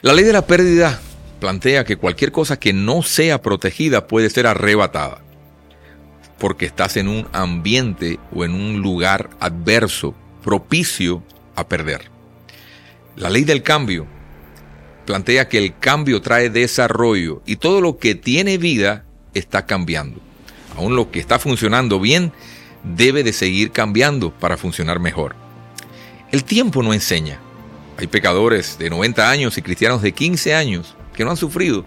La ley de la pérdida plantea que cualquier cosa que no sea protegida puede ser arrebatada, porque estás en un ambiente o en un lugar adverso, propicio a perder. La ley del cambio plantea que el cambio trae desarrollo y todo lo que tiene vida está cambiando. Aún lo que está funcionando bien debe de seguir cambiando para funcionar mejor. El tiempo no enseña. Hay pecadores de 90 años y cristianos de 15 años que no han sufrido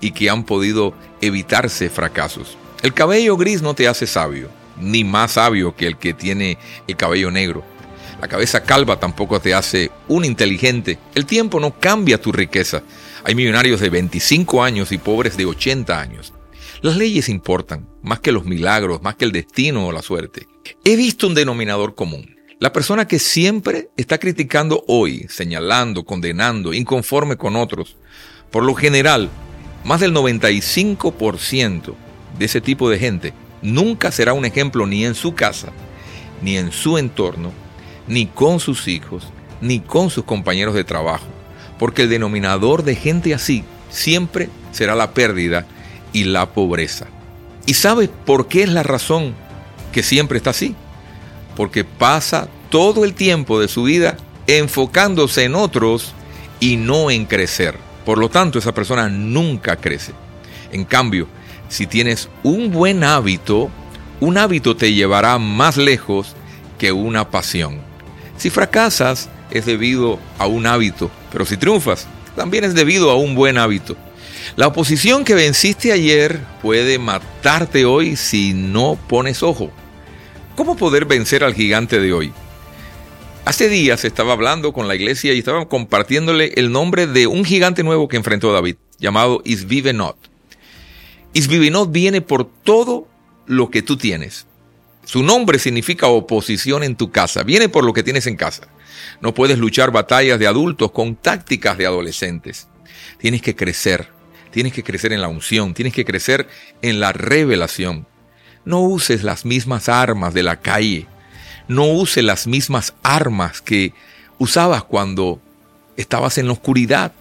y que han podido evitarse fracasos. El cabello gris no te hace sabio, ni más sabio que el que tiene el cabello negro. La cabeza calva tampoco te hace un inteligente. El tiempo no cambia tu riqueza. Hay millonarios de 25 años y pobres de 80 años. Las leyes importan, más que los milagros, más que el destino o la suerte. He visto un denominador común. La persona que siempre está criticando hoy, señalando, condenando, inconforme con otros, por lo general, más del 95% de ese tipo de gente nunca será un ejemplo ni en su casa, ni en su entorno, ni con sus hijos, ni con sus compañeros de trabajo, porque el denominador de gente así siempre será la pérdida y la pobreza. ¿Y sabes por qué es la razón que siempre está así? Porque pasa todo el tiempo de su vida enfocándose en otros y no en crecer. Por lo tanto, esa persona nunca crece. En cambio, si tienes un buen hábito, un hábito te llevará más lejos que una pasión. Si fracasas es debido a un hábito, pero si triunfas también es debido a un buen hábito. La oposición que venciste ayer puede matarte hoy si no pones ojo. ¿Cómo poder vencer al gigante de hoy? Hace días estaba hablando con la iglesia y estaba compartiéndole el nombre de un gigante nuevo que enfrentó David, llamado Isvivenot. Isvivenot viene por todo lo que tú tienes. Su nombre significa oposición en tu casa. Viene por lo que tienes en casa. No puedes luchar batallas de adultos con tácticas de adolescentes. Tienes que crecer. Tienes que crecer en la unción. Tienes que crecer en la revelación. No uses las mismas armas de la calle. No uses las mismas armas que usabas cuando estabas en la oscuridad.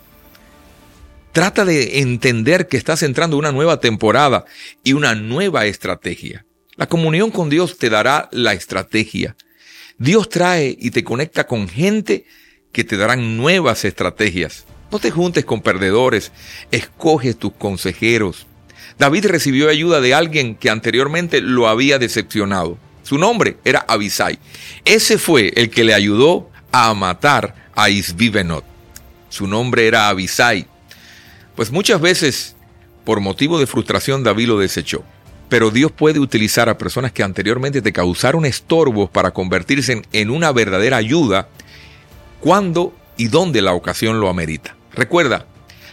Trata de entender que estás entrando en una nueva temporada y una nueva estrategia. La comunión con Dios te dará la estrategia. Dios trae y te conecta con gente que te darán nuevas estrategias. No te juntes con perdedores, escoge tus consejeros. David recibió ayuda de alguien que anteriormente lo había decepcionado. Su nombre era Abisai. Ese fue el que le ayudó a matar a Isbibenot. Su nombre era Abisai. Pues muchas veces, por motivo de frustración, David lo desechó. Pero Dios puede utilizar a personas que anteriormente te causaron estorbos para convertirse en una verdadera ayuda cuando y donde la ocasión lo amerita. Recuerda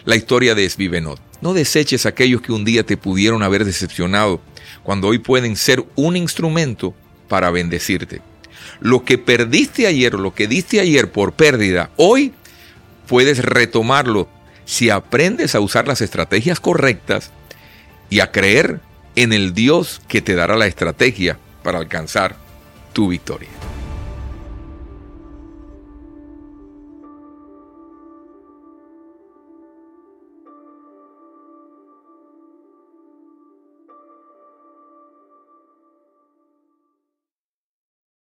la historia de Esvivenot. No deseches a aquellos que un día te pudieron haber decepcionado, cuando hoy pueden ser un instrumento para bendecirte. Lo que perdiste ayer, lo que diste ayer por pérdida, hoy puedes retomarlo si aprendes a usar las estrategias correctas y a creer en el Dios que te dará la estrategia para alcanzar tu victoria.